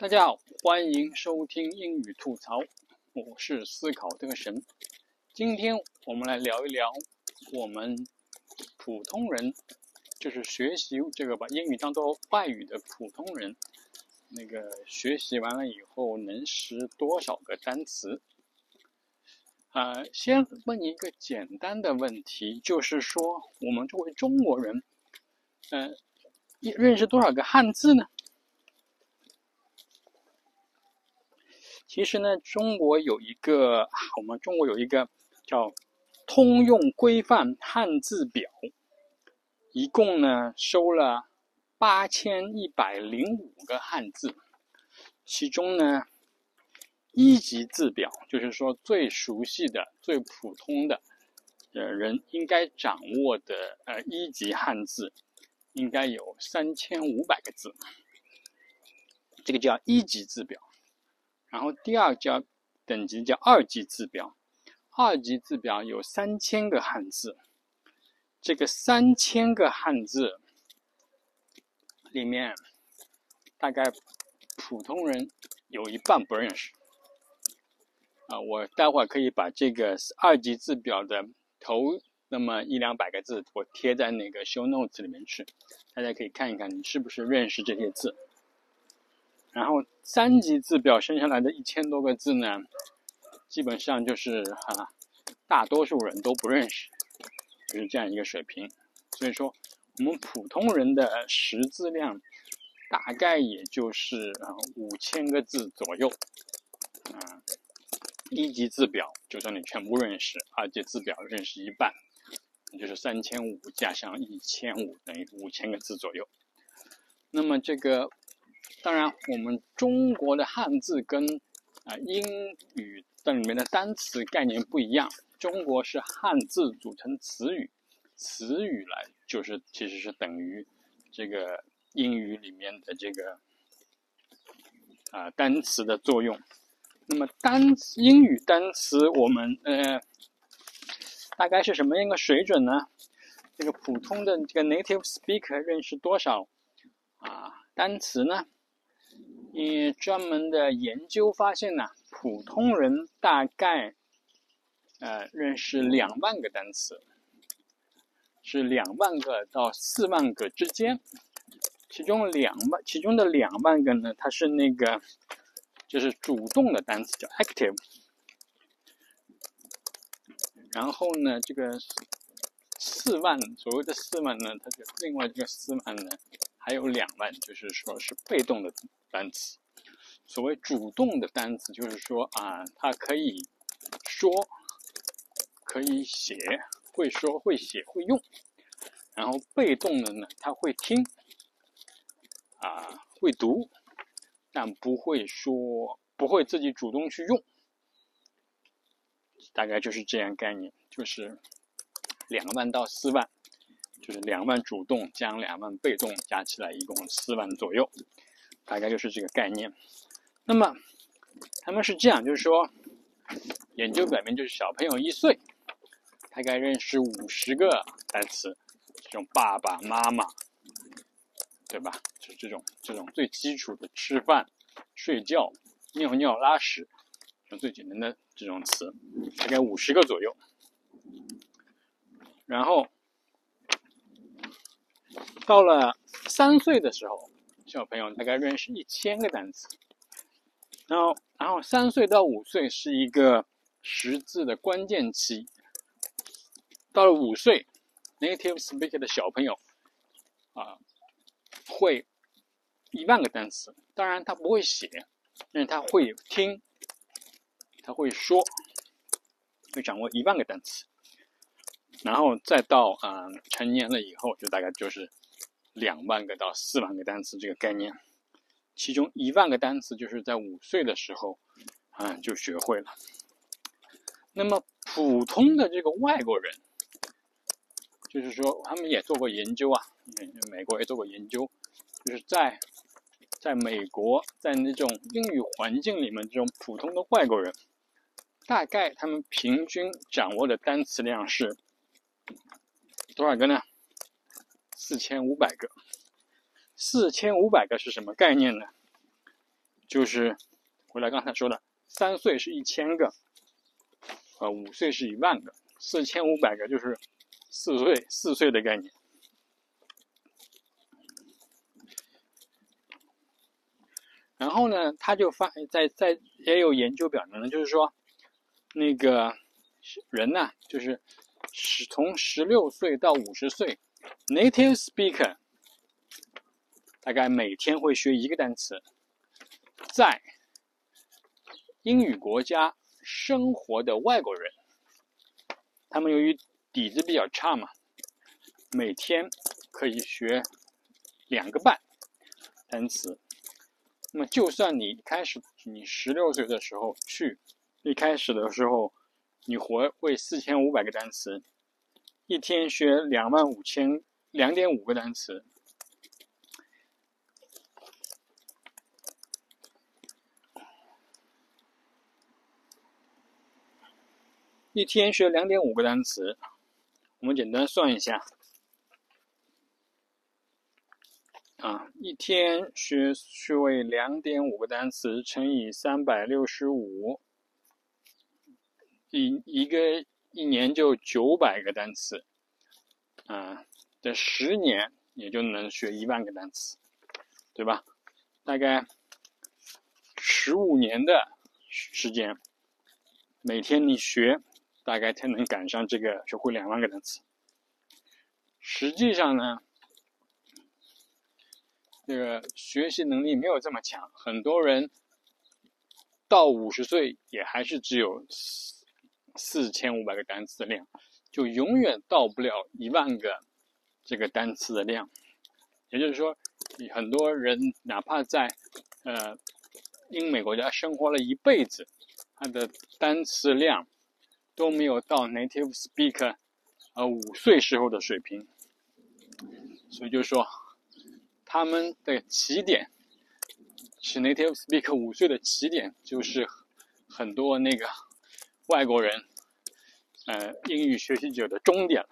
大家好，欢迎收听英语吐槽，我是思考这个神。今天我们来聊一聊我们普通人，就是学习这个把英语当做外语的普通人，那个学习完了以后能识多少个单词？啊，先问你一个简单的问题，就是说我们作为中国人，嗯，认识多少个汉字呢？其实呢，中国有一个，我们中国有一个叫《通用规范汉字表》，一共呢收了八千一百零五个汉字，其中呢一级字表，就是说最熟悉的、最普通的，呃人应该掌握的呃一级汉字，应该有三千五百个字，这个叫一级字表。然后第二叫等级叫二级字表，二级字表有三千个汉字，这个三千个汉字里面，大概普通人有一半不认识。啊，我待会儿可以把这个二级字表的头那么一两百个字，我贴在那个 show notes 里面去，大家可以看一看，你是不是认识这些字。然后三级字表生下来的一千多个字呢，基本上就是哈，大多数人都不认识，就是这样一个水平。所以说，我们普通人的识字量大概也就是啊五千个字左右。啊，一级字表就算你全部认识，二级字表认识一半，就是三千五加上一千五等于五千个字左右。那么这个。当然，我们中国的汉字跟啊英语的里面的单词概念不一样。中国是汉字组成词语，词语来就是其实是等于这个英语里面的这个啊单词的作用。那么单英语单词我们呃大概是什么样一个水准呢？这个普通的这个 native speaker 认识多少啊单词呢？你专门的研究发现呢，普通人大概呃认识两万个单词，是两万个到四万个之间。其中两万，其中的两万个呢，它是那个就是主动的单词，叫 active。然后呢，这个四万，所谓的四万呢，它就另外这个四万呢。还有两万，就是说是被动的单词。所谓主动的单词，就是说啊，它可以说，可以写，会说会写会用。然后被动的呢，他会听，啊，会读，但不会说，不会自己主动去用。大概就是这样概念，就是两万到四万。就是两万主动加两万被动加起来一共四万左右，大概就是这个概念。那么他们是这样，就是说研究表明，就是小朋友一岁，大概认识五十个单词，这种爸爸妈妈，对吧？就这种这种最基础的吃饭、睡觉、尿尿、拉屎，这种最简单的这种词，大概五十个左右，然后。到了三岁的时候，小朋友大概认识一千个单词。然后，然后三岁到五岁是一个识字的关键期。到了五岁，native speaker 的小朋友啊，会一万个单词。当然，他不会写，但是他会听，他会说，会掌握一万个单词。然后再到啊成年了以后，就大概就是两万个到四万个单词这个概念，其中一万个单词就是在五岁的时候啊就学会了。那么普通的这个外国人，就是说他们也做过研究啊，美国也做过研究，就是在在美国在那种英语环境里面，这种普通的外国人，大概他们平均掌握的单词量是。多少个呢？四千五百个。四千五百个是什么概念呢？就是回来刚才说的，三岁是一千个，呃，五岁是一万个，四千五百个就是四岁四岁的概念。然后呢，他就发在在也有研究表明了，就是说，那个人呢，就是十从十六岁到五十岁，native speaker 大概每天会学一个单词，在英语国家生活的外国人，他们由于底子比较差嘛，每天可以学两个半单词。那么，就算你开始，你十六岁的时候去，一开始的时候，你活会四千五百个单词，一天学两万五千两点五个单词，一天学两点五个单词，我们简单算一下。啊，一天学学会两点五个单词乘以三百六十五，一一个一年就九百个单词，啊，这十年也就能学一万个单词，对吧？大概十五年的时间，每天你学，大概才能赶上这个学会两万个单词。实际上呢？这个学习能力没有这么强，很多人到五十岁也还是只有四四千五百个单词的量，就永远到不了一万个这个单词的量。也就是说，很多人哪怕在呃英美国家生活了一辈子，他的单词量都没有到 native speaker 呃五岁时候的水平。所以就说。他们的起点是 native speaker 五岁的起点，就是很多那个外国人呃英语学习者的终点了。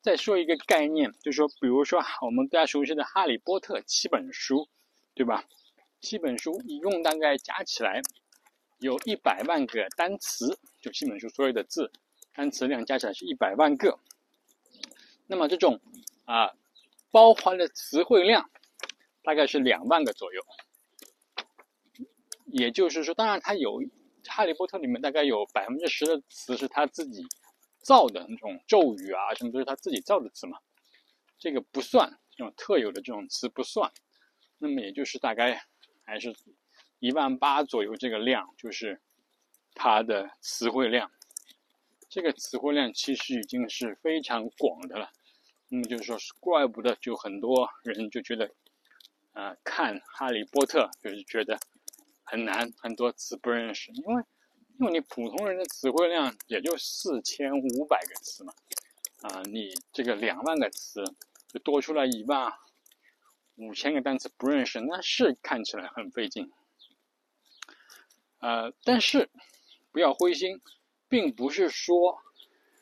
再说一个概念，就是说，比如说我们大家熟悉的《哈利波特》七本书，对吧？七本书一共大概加起来有一百万个单词，就七本书所有的字单词量加起来是一百万个。那么这种啊。包含的词汇量大概是两万个左右，也就是说，当然它有《哈利波特》里面大概有百分之十的词是他自己造的那种咒语啊，什么都是他自己造的词嘛，这个不算，这种特有的这种词不算。那么也就是大概还是一万八左右这个量，就是它的词汇量。这个词汇量其实已经是非常广的了。那么就是说，怪不得就很多人就觉得，呃，看《哈利波特》就是觉得很难，很多词不认识，因为因为你普通人的词汇量也就四千五百个词嘛，啊，你这个两万个词就多出来一万五千个单词不认识，那是看起来很费劲。呃，但是不要灰心，并不是说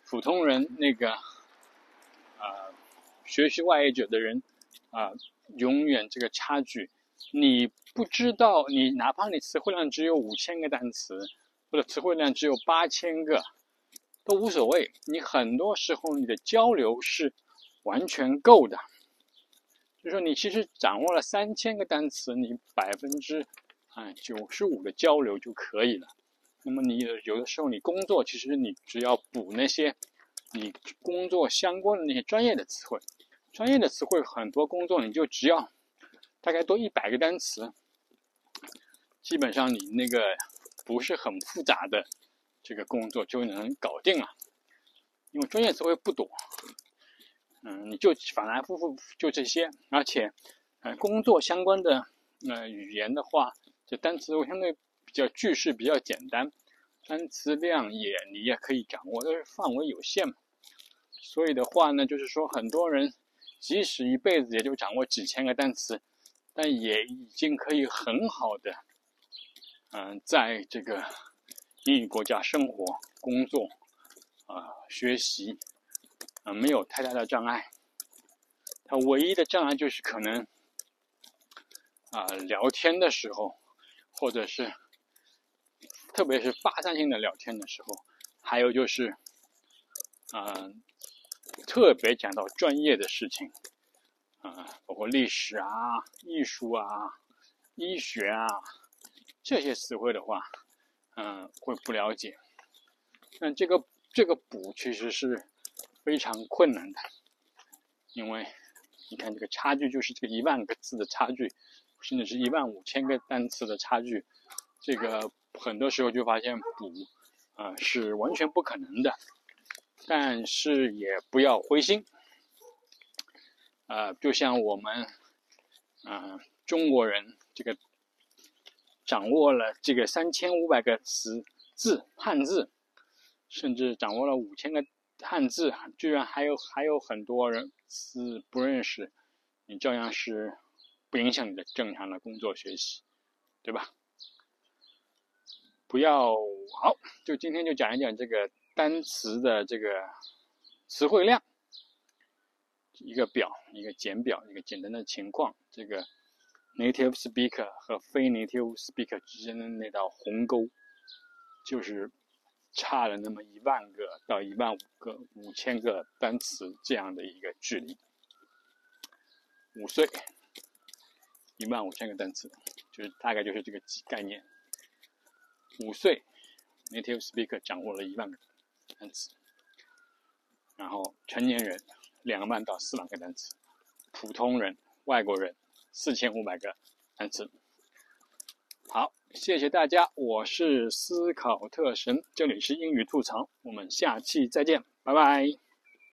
普通人那个。学习外语者的人，啊，永远这个差距，你不知道，你哪怕你词汇量只有五千个单词，或者词汇量只有八千个，都无所谓。你很多时候你的交流是完全够的，就是说你其实掌握了三千个单词，你百分之啊九十五的交流就可以了。那么你有的时候你工作，其实你只要补那些你工作相关的那些专业的词汇。专业的词汇很多，工作你就只要大概多一百个单词，基本上你那个不是很复杂的这个工作就能搞定了。因为专业词汇不多，嗯，你就反反复复就这些，而且，呃，工作相关的呃语言的话，这单词相对比较句式比较简单，单词量也你也可以掌握，但是范围有限嘛。所以的话呢，就是说很多人。即使一辈子也就掌握几千个单词，但也已经可以很好的，嗯，在这个英语国家生活、工作、啊学习，啊没有太大的障碍。它唯一的障碍就是可能，啊聊天的时候，或者是特别是发散性的聊天的时候，还有就是，嗯，特别讲到专业的事情，啊，包括历史啊、艺术啊、医学啊这些词汇的话，嗯，会不了解。那这个这个补其实是非常困难的，因为你看这个差距就是这个一万个字的差距，甚至是一万五千个单词的差距，这个很多时候就发现补啊是完全不可能的，但是也不要灰心，啊，就像我们啊中国人这个掌握了这个三千五百个词字汉字。甚至掌握了五千个汉字，居然还有还有很多人是不认识，你照样是不影响你的正常的工作学习，对吧？不要好，就今天就讲一讲这个单词的这个词汇量，一个表，一个简表，一个简单的情况，这个 native speaker 和非 native speaker 之间的那道鸿沟，就是。差了那么一万个到一万五个、五千个单词这样的一个距离，五岁，一万五千个单词，就是大概就是这个概念。五岁，native speaker 掌握了一万个单词，然后成年人两万到四万个单词，普通人、外国人四千五百个单词。好，谢谢大家，我是思考特神，这里是英语吐槽，我们下期再见，拜拜。